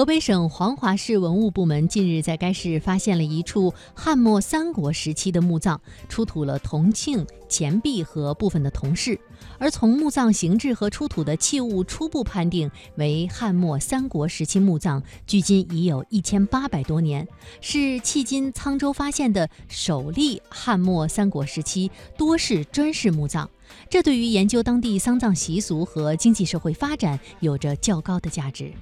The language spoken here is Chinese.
河北省黄骅市文物部门近日在该市发现了一处汉末三国时期的墓葬，出土了铜磬、钱币和部分的铜饰。而从墓葬形制和出土的器物初步判定为汉末三国时期墓葬，距今已有一千八百多年，是迄今沧州发现的首例汉末三国时期多室砖式墓葬。这对于研究当地丧葬习俗和经济社会发展有着较高的价值。